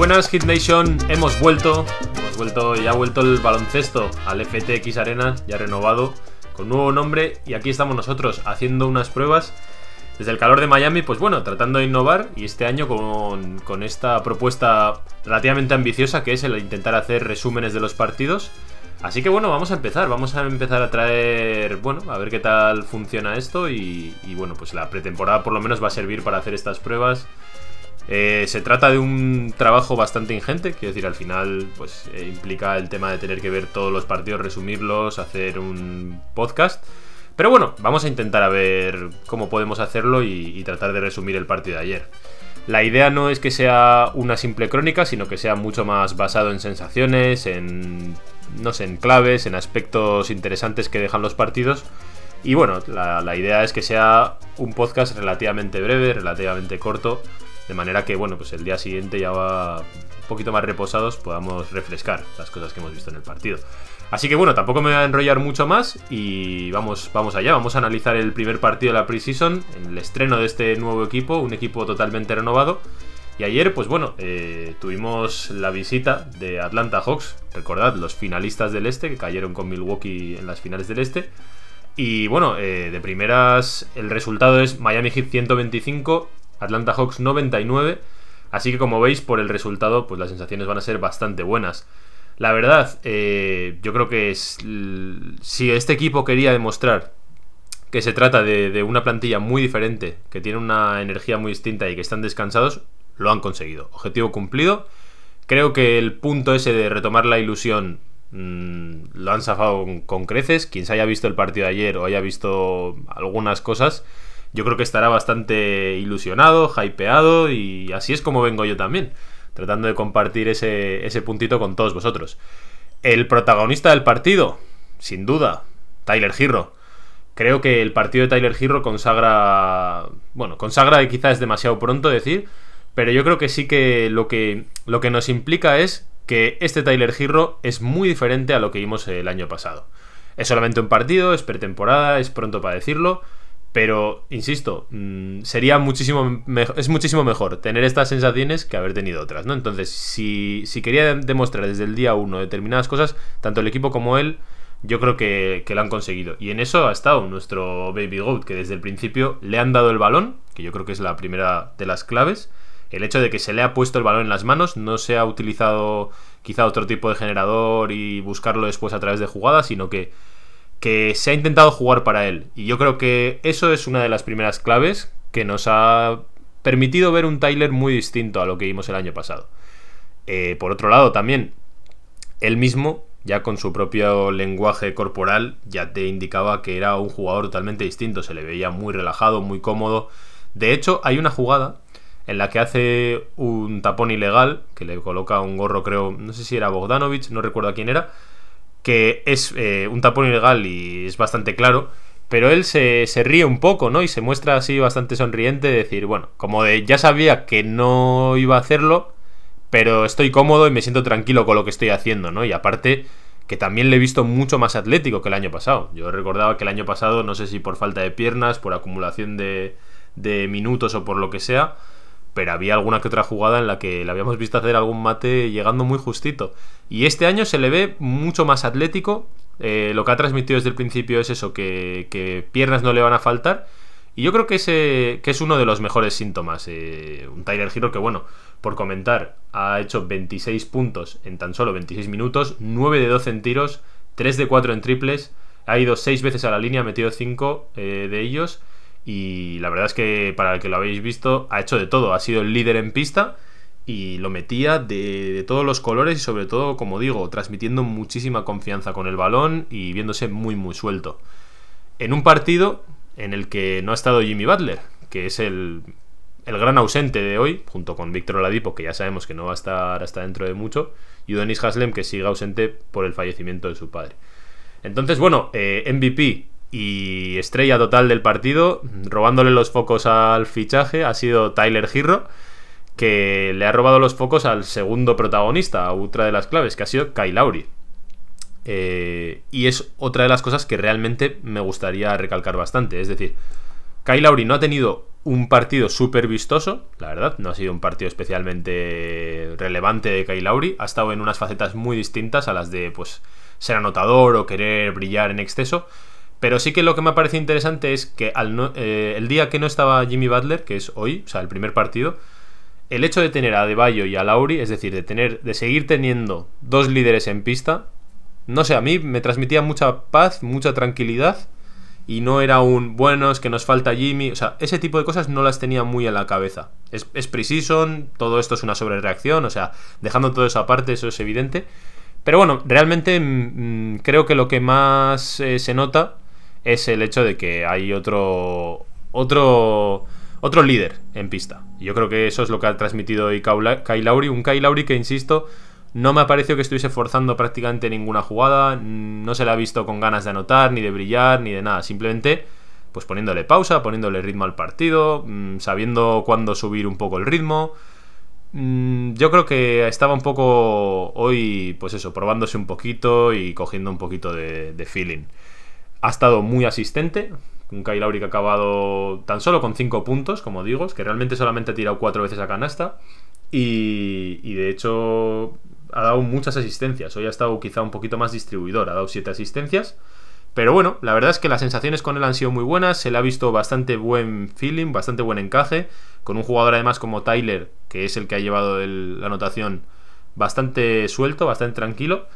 buenas Hit Nation, hemos vuelto, hemos vuelto, ya ha vuelto el baloncesto al FTX Arena, ya renovado, con nuevo nombre y aquí estamos nosotros haciendo unas pruebas. Desde el calor de Miami, pues bueno, tratando de innovar y este año con, esta propuesta relativamente ambiciosa que es el intentar hacer resúmenes de los partidos. Así que bueno, vamos a empezar, vamos a empezar a traer, bueno, a ver qué tal funciona esto y, y bueno, pues la pretemporada por lo menos va a servir para hacer estas pruebas eh, se trata de un trabajo bastante ingente, quiero decir, al final pues eh, implica el tema de tener que ver todos los partidos, resumirlos, hacer un podcast. Pero bueno, vamos a intentar a ver cómo podemos hacerlo y, tratar de resumir el partido de ayer. La idea no es que sea una simple crónica, sino que sea mucho más basado en sensaciones, en no sé, en claves, en aspectos interesantes que dejan los partidos. Y bueno, la idea es que sea un podcast relativamente breve, relativamente corto, de manera que, bueno, pues el día siguiente ya va un poquito más reposados, podamos refrescar las cosas que hemos visto en el partido. Así que bueno, tampoco me voy a enrollar mucho más y vamos, vamos allá. Vamos a analizar el primer partido de la preseason, el estreno de este nuevo equipo, un equipo totalmente renovado. Y ayer, pues bueno, eh, tuvimos la visita de Atlanta Hawks, recordad, los finalistas del este, que cayeron con Milwaukee en las finales del este. Y bueno, eh, de primeras, el resultado es Miami Heat 125, Atlanta Hawks 99. Así que como veis por el resultado, pues las sensaciones van a ser bastante buenas. La verdad, eh, yo creo que es, si este equipo quería demostrar que se trata de, una plantilla muy diferente, que tiene una energía muy distinta y que están descansados, lo han conseguido. Objetivo cumplido. Creo que el punto ese de retomar la ilusión mm, lo han zafado con, creces. Quien se haya visto el partido de ayer o haya visto algunas cosas, yo creo que estará bastante ilusionado, hypeado y así es como vengo yo también, tratando de compartir ese, ese puntito con todos vosotros. El protagonista del partido, sin duda, Tyler Girro. Creo que el partido de Tyler Girro consagra. Bueno, consagra quizás es demasiado pronto decir, pero yo creo que sí que lo que, lo que nos implica es que este Tyler Girro es muy diferente a lo que vimos el año pasado. Es solamente un partido, es pretemporada, es pronto para decirlo, pero, insisto, mm, sería muchísimo es muchísimo mejor tener estas sensaciones que haber tenido otras, ¿no? Entonces, si, si quería demostrar desde el día uno determinadas cosas, tanto el equipo como él, yo creo que, que, lo han conseguido. Y en eso ha estado nuestro Baby Goat, que desde el principio le han dado el balón, que yo creo que es la primera de las claves. El hecho de que se le ha puesto el balón en las manos, no se ha utilizado quizá otro tipo de generador y buscarlo después a través de jugadas, sino que que se ha intentado jugar para él. Y yo creo que eso es una de las primeras claves que nos ha permitido ver un Tyler muy distinto a lo que vimos el año pasado. Eh, por otro lado, también, él mismo, ya con su propio lenguaje corporal, ya te indicaba que era un jugador totalmente distinto. Se le veía muy relajado, muy cómodo. De hecho, hay una jugada en la que hace un tapón ilegal, que le coloca un gorro, creo, no sé si era Bogdanovich, no recuerdo a quién era, que es eh, un tapón ilegal y es bastante claro, pero él se, ríe un poco, ¿no? Y se muestra así bastante sonriente, de decir, bueno, como de ya sabía que no iba a hacerlo, pero estoy cómodo y me siento tranquilo con lo que estoy haciendo, ¿no? Y aparte que también le he visto mucho más atlético que el año pasado. Yo recordaba que el año pasado, no sé si por falta de piernas, por acumulación de minutos o por lo que sea, pero había alguna que otra jugada en la que le habíamos visto hacer algún mate llegando muy justito. Y este año se le ve mucho más atlético. Eh, lo que ha transmitido desde el principio es eso, que, piernas no le van a faltar. Y yo creo que, ese, que es uno de los mejores síntomas. Eh, un Tyler Hero que, bueno, por comentar, ha hecho 26 puntos en tan solo 26 minutos, 9 de 12 en tiros, 3 de 4 en triples, ha ido 6 veces a la línea, ha metido 5 eh, de ellos y la verdad es que para el que lo habéis visto, ha hecho de todo. Ha sido el líder en pista y lo metía de, todos los colores y sobre todo, como digo, transmitiendo muchísima confianza con el balón y viéndose muy muy suelto. En un partido en el que no ha estado Jimmy Butler, que es el, el gran ausente de hoy, junto con Víctor Oladipo, que ya sabemos que no va a estar hasta dentro de mucho, y Udonis Haslem, que sigue ausente por el fallecimiento de su padre. Entonces, bueno, eh, MVP y estrella total del partido, robándole los focos al fichaje, ha sido Tyler Girro, que le ha robado los focos al segundo protagonista, a otra de las claves, que ha sido Kyle Lowry. Eh, y es otra de las cosas que realmente me gustaría recalcar bastante. Es decir, Kyle Lowry no ha tenido un partido súper vistoso, la verdad. No ha sido un partido especialmente relevante de Kyle Lauri. Ha estado en unas facetas muy distintas a las de pues ser anotador o querer brillar en exceso. Pero sí que lo que me parece interesante es que al eh, el día que no estaba Jimmy Butler, que es hoy, o sea, el primer partido, el hecho de tener a Bayo y a Lauri, es decir, de tener, de seguir teniendo dos líderes en pista, no sé, a mí me transmitía mucha paz, mucha tranquilidad y no era un bueno, es que nos falta Jimmy. O sea, ese tipo de cosas no las tenía muy en la cabeza. Es, es pre-season, todo esto es una sobrereacción, o sea, dejando todo eso aparte, eso es evidente. Pero bueno, realmente mm, mm, creo que lo que más eh, se nota es el hecho de que hay otro. otro. otro líder en pista. Yo creo que eso es lo que ha transmitido hoy Kai Lauri. Un Kai Lauri que, insisto, no me ha parecido que estuviese forzando prácticamente ninguna jugada. No se le ha visto con ganas de anotar, ni de brillar, ni de nada. Simplemente, pues poniéndole pausa, poniéndole ritmo al partido, mm, sabiendo cuándo subir un poco el ritmo. Mm, yo creo que estaba un poco hoy, pues eso, probándose un poquito y cogiendo un poquito de, feeling. Ha estado muy asistente. Un Kyle Lauri que ha acabado tan solo con 5 puntos, como digo, es que realmente solamente ha tirado 4 veces a canasta. Y, y, de hecho ha dado muchas asistencias. Hoy ha estado quizá un poquito más distribuidor, ha dado 7 asistencias. Pero bueno, la verdad es que las sensaciones con él han sido muy buenas, se le ha visto bastante buen feeling, bastante buen encaje, con un jugador además como Tyler, que es el que ha llevado la anotación bastante suelto, bastante tranquilo,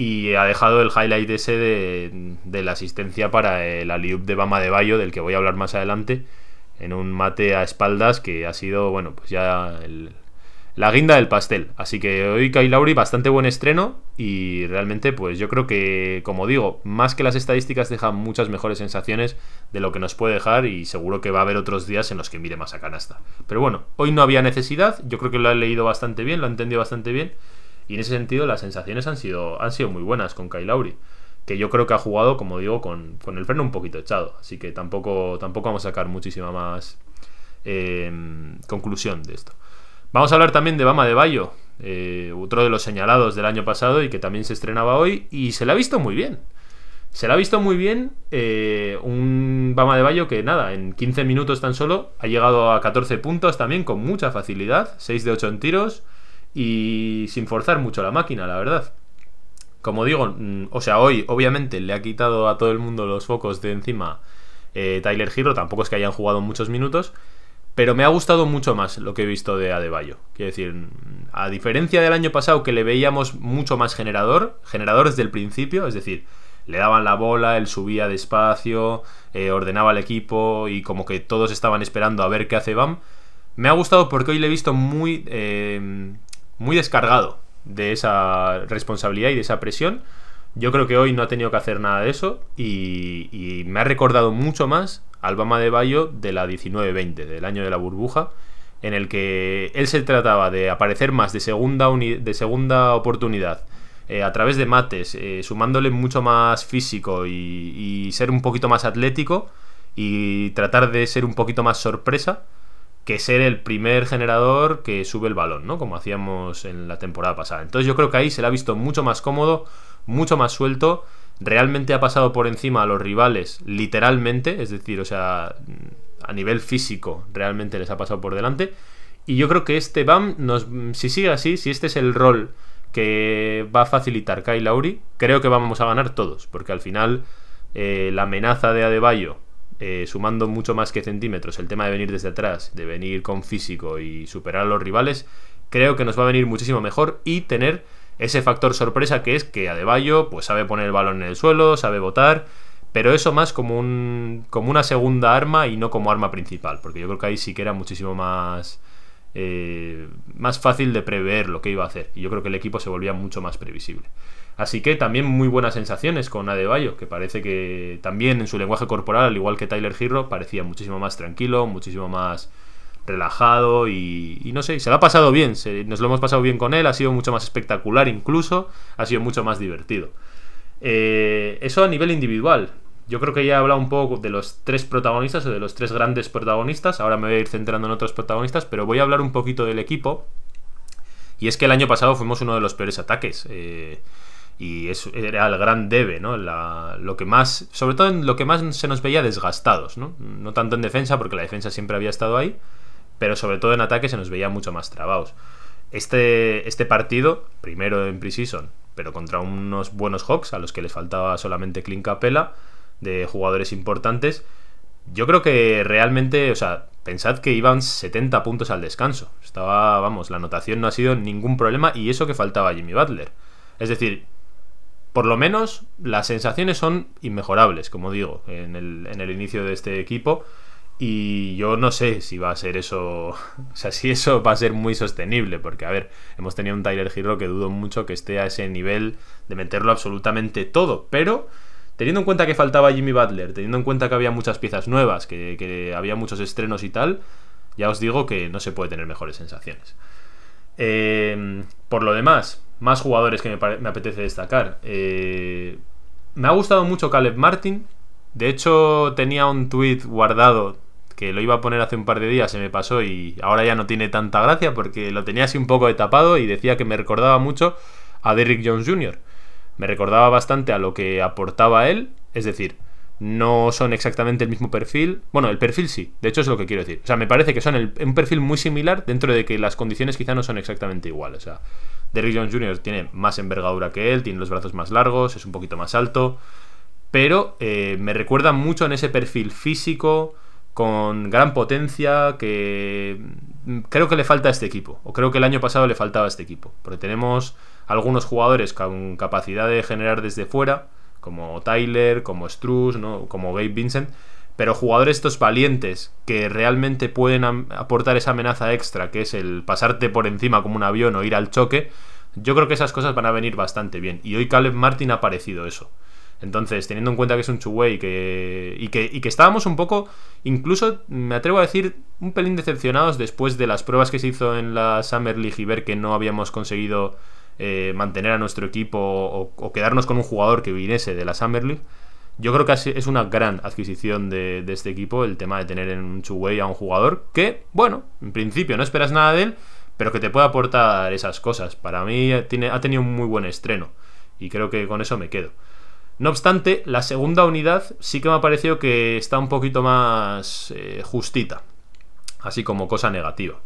y ha dejado el highlight ese de, de la asistencia para el aliup de Bama de Bayo, del que voy a hablar más adelante, en un mate a espaldas que ha sido, bueno, pues ya la guinda del pastel. Así que hoy Kai Lauri bastante buen estreno y realmente pues yo creo que, como digo, más que las estadísticas deja muchas mejores sensaciones de lo que nos puede dejar y seguro que va a haber otros días en los que mire más a canasta. Pero bueno, hoy no había necesidad, yo creo que lo he leído bastante bien, lo he entendido bastante bien y en ese sentido las sensaciones han sido, han sido muy buenas con Kai Lauri. Que yo creo que ha jugado, como digo, con, el freno un poquito echado. Así que tampoco, tampoco vamos a sacar muchísima más eh, conclusión de esto. Vamos a hablar también de Bama de Bayo, eh, otro de los señalados del año pasado y que también se estrenaba hoy y se le ha visto muy bien. Se le ha visto muy bien eh, un Bama de Bayo que nada, en 15 minutos tan solo ha llegado a 14 puntos también con mucha facilidad, 6 de 8 en tiros y sin forzar mucho la máquina, la verdad. Como digo, mm, o sea, hoy obviamente le ha quitado a todo el mundo los focos de encima eh, Tyler Hero, tampoco es que hayan jugado muchos minutos, pero me ha gustado mucho más lo que he visto de Adebayo. Quiero decir, a diferencia del año pasado que le veíamos mucho más generador, generador desde el principio, es decir, le daban la bola, él subía despacio, eh, ordenaba el equipo y como que todos estaban esperando a ver qué hace Bam. Me ha gustado porque hoy le he visto muy, eh, muy descargado de esa responsabilidad y de esa presión. Yo creo que hoy no ha tenido que hacer nada de eso y me ha recordado mucho más Albama de Bayo de la 19-20, del año de la burbuja, en el que él se trataba de aparecer más de segunda, de segunda oportunidad. Eh, a través de mates, eh, sumándole mucho más físico y, ser un poquito más atlético y tratar de ser un poquito más sorpresa que ser el primer generador que sube el balón, ¿no? Como hacíamos en la temporada pasada. Entonces yo creo que ahí se le ha visto mucho más cómodo, mucho más suelto realmente ha pasado por encima a los rivales, literalmente, es decir, o sea, a nivel físico, realmente les ha pasado por delante. Y yo creo que este BAM, nos, si sigue así, si este es el rol que va a facilitar Kai Lauri, creo que vamos a ganar todos, porque al final eh, la amenaza de Adebayo, eh, sumando mucho más que centímetros, el tema de venir desde atrás, de venir con físico y superar a los rivales, creo que nos va a venir muchísimo mejor y tener ese factor sorpresa que es que Adebayo pues sabe poner el balón en el suelo, sabe votar, pero eso más como, un, como una segunda arma y no como arma principal, porque yo creo que ahí sí que era muchísimo más, eh, más fácil de prever lo que iba a hacer, y yo creo que el equipo se volvía mucho más previsible. Así que también muy buenas sensaciones con Adebayo, que parece que también en su lenguaje corporal, al igual que Tyler Hero, parecía muchísimo más tranquilo, muchísimo más relajado y, no sé, se lo ha pasado bien, nos lo hemos pasado bien con él, ha sido mucho más espectacular incluso, ha sido mucho más divertido. Eh, eso a nivel individual. Yo creo que ya he hablado un poco de los tres protagonistas o de los tres grandes protagonistas. Ahora me voy a ir centrando en otros protagonistas, pero voy a hablar un poquito del equipo. Y es que el año pasado fuimos uno de los peores ataques. Eh, y eso era el gran debe, ¿no? lo que más, sobre todo en lo que más se nos veía desgastados, ¿no? No tanto en defensa, porque la defensa siempre había estado ahí, pero sobre todo en ataque se nos veía mucho más trabados. Este, este partido, primero en preseason, pero contra unos buenos Hawks a los que les faltaba solamente Clint Capella, de jugadores importantes, yo creo que realmente, o sea, pensad que iban 70 puntos al descanso. Estaba, vamos, la anotación no ha sido ningún problema y eso que faltaba Jimmy Butler. Es decir, por lo menos las sensaciones son inmejorables, como digo, en el, en el inicio de este equipo. Y yo no sé si va a ser eso, o sea, si eso va a ser muy sostenible, porque a ver, hemos tenido un Tyler Hero que dudo mucho que esté a ese nivel de meterlo absolutamente todo, pero teniendo en cuenta que faltaba Jimmy Butler, teniendo en cuenta que había muchas piezas nuevas, que, que había muchos estrenos y tal, ya os digo que no se puede tener mejores sensaciones. Eh, por lo demás, más jugadores que me, apetece destacar. Eh, me ha gustado mucho Caleb Martin. De hecho, tenía un tweet guardado que lo iba a poner hace un par de días, se me pasó y ahora ya no tiene tanta gracia porque lo tenía así un poco de tapado y decía que me recordaba mucho a Derrick Jones Jr. Me recordaba bastante a lo que aportaba él, es decir, no son exactamente el mismo perfil. Bueno, el perfil sí, de hecho es lo que quiero decir. O sea, me parece que son un perfil muy similar dentro de que las condiciones quizá no son exactamente iguales. O sea, Derrick Jones Jr. tiene más envergadura que él, tiene los brazos más largos, es un poquito más alto. Pero eh, me recuerda mucho en ese perfil físico, con gran potencia, que mm, creo que le falta a este equipo. O creo que el año pasado le faltaba a este equipo. Porque tenemos algunos jugadores con capacidad de generar desde fuera como Tyler, como Struz, ¿no? como Gabe Vincent, pero jugadores estos valientes que realmente pueden aportar esa amenaza extra, que es el pasarte por encima como un avión o ir al choque, yo creo que esas cosas van a venir bastante bien. Y hoy Caleb Martin ha parecido eso. Entonces, teniendo en cuenta que es un Chuwei que, y, que, y que estábamos un poco, incluso me atrevo a decir, un pelín decepcionados después de las pruebas que se hizo en la Summer League y ver que no habíamos conseguido eh, mantener a nuestro equipo o, quedarnos con un jugador que viniese de la Summer League. Yo creo que es una gran adquisición de, este equipo el tema de tener en un two a un jugador que, bueno, en principio no esperas nada de él, pero que te puede aportar esas cosas. Para mí tiene, ha tenido un muy buen estreno y creo que con eso me quedo. No obstante, la segunda unidad sí que me ha parecido que está un poquito más eh, justita, así como cosa negativa.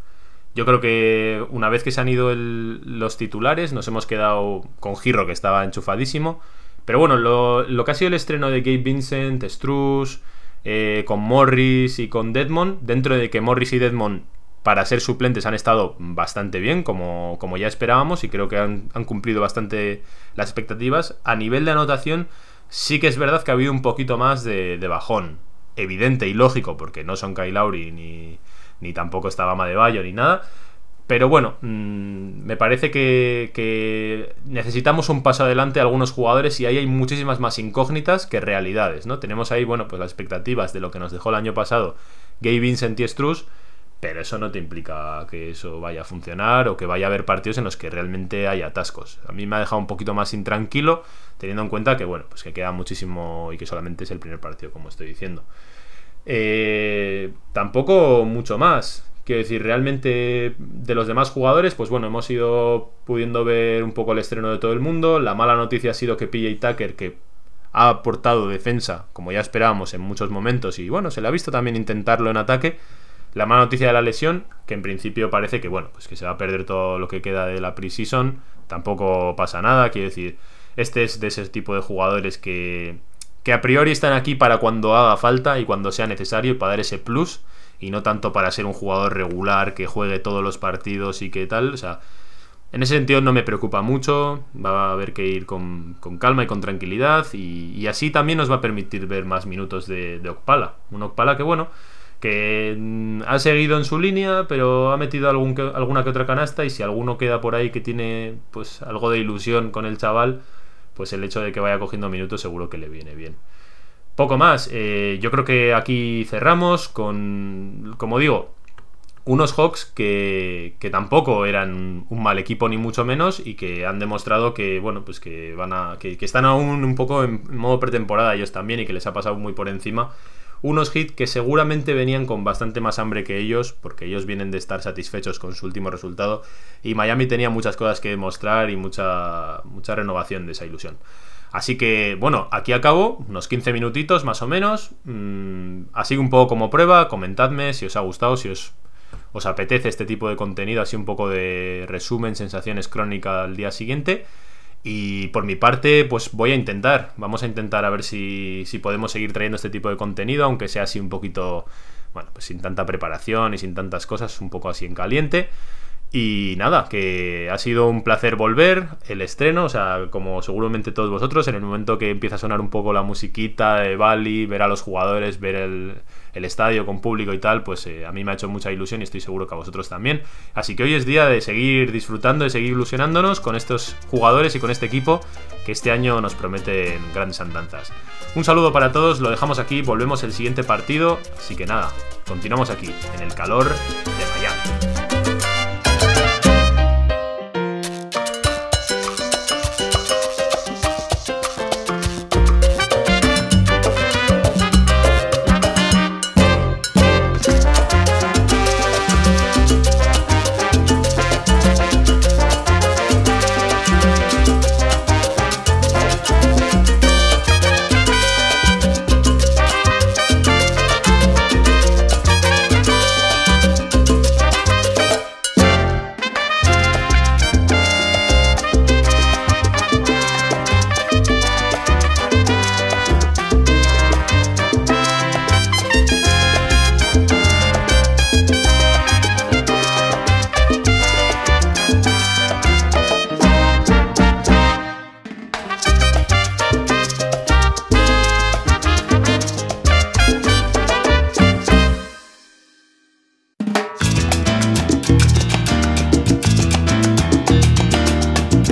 Yo creo que una vez que se han ido los titulares, nos hemos quedado con Giro, que estaba enchufadísimo. Pero bueno, lo, que ha sido el estreno de Gabe Vincent, Struz, eh, con Morris y con Deadmond, dentro de que Morris y Deadmond para ser suplentes han estado bastante bien, como, como ya esperábamos, y creo que han, cumplido bastante las expectativas. A nivel de anotación, sí que es verdad que ha habido un poquito más de, de bajón. Evidente y lógico, porque no son Kyle ni, ni tampoco estaba Bayo ni nada. Pero bueno, mm, me parece que, necesitamos un paso adelante a algunos jugadores y ahí hay muchísimas más incógnitas que realidades, ¿no? Tenemos ahí, bueno, pues las expectativas de lo que nos dejó el año pasado Gabe Vincent y Struz, pero eso no te implica que eso vaya a funcionar o que vaya a haber partidos en los que realmente hay atascos. A mí me ha dejado un poquito más intranquilo, teniendo en cuenta que, bueno, pues que queda muchísimo y que solamente es el primer partido, como estoy diciendo. Eh, tampoco mucho más. Quiero decir, realmente de los demás jugadores, pues bueno, hemos ido pudiendo ver un poco el estreno de todo el mundo. La mala noticia ha sido que PJ Tucker, que ha aportado defensa, como ya esperábamos en muchos momentos, y bueno, se le ha visto también intentarlo en ataque. La mala noticia de la lesión, que en principio parece que bueno, pues que se va a perder todo lo que queda de la preseason. Tampoco pasa nada, quiero decir, este es de ese tipo de jugadores que que a priori están aquí para cuando haga falta y cuando sea necesario para dar ese plus y no tanto para ser un jugador regular que juegue todos los partidos y que tal. O sea, en ese sentido no me preocupa mucho, va a haber que ir con, calma y con tranquilidad y, así también nos va a permitir ver más minutos de, de Okpala. Un Okpala que bueno, que mm, ha seguido en su línea, pero ha metido alguna que otra canasta y si alguno queda por ahí que tiene pues algo de ilusión con el chaval, pues el hecho de que vaya cogiendo minutos seguro que le viene bien. Poco más, eh, yo creo que aquí cerramos con, como digo, unos Hawks que, que, tampoco eran un mal equipo ni mucho menos y que han demostrado que, bueno, pues que van a, que, están aún un poco en modo pretemporada ellos también y que les ha pasado muy por encima unos Heat que seguramente venían con bastante más hambre que ellos, porque ellos vienen de estar satisfechos con su último resultado, y Miami tenía muchas cosas que demostrar y mucha, mucha renovación de esa ilusión. Así que, bueno, aquí acabo, unos 15 minutitos más o menos, mm, así un poco como prueba, comentadme si os ha gustado, si os, os apetece este tipo de contenido, así un poco de resumen, sensaciones crónicas al día siguiente. Y por mi parte, pues voy a intentar. Vamos a intentar a ver si, si podemos seguir trayendo este tipo de contenido, aunque sea así un poquito, bueno, pues sin tanta preparación y sin tantas cosas, un poco así en caliente. Y nada, que ha sido un placer volver, el estreno, o sea, como seguramente todos vosotros, en el momento que empieza a sonar un poco la musiquita de Bali, ver a los jugadores, ver el, estadio con público y tal, pues eh, a mí me ha hecho mucha ilusión y estoy seguro que a vosotros también. Así que hoy es día de seguir disfrutando, de seguir ilusionándonos con estos jugadores y con este equipo que este año nos prometen grandes andanzas. Un saludo para todos, lo dejamos aquí, volvemos el siguiente partido, así que nada, continuamos aquí, en el calor de Miami.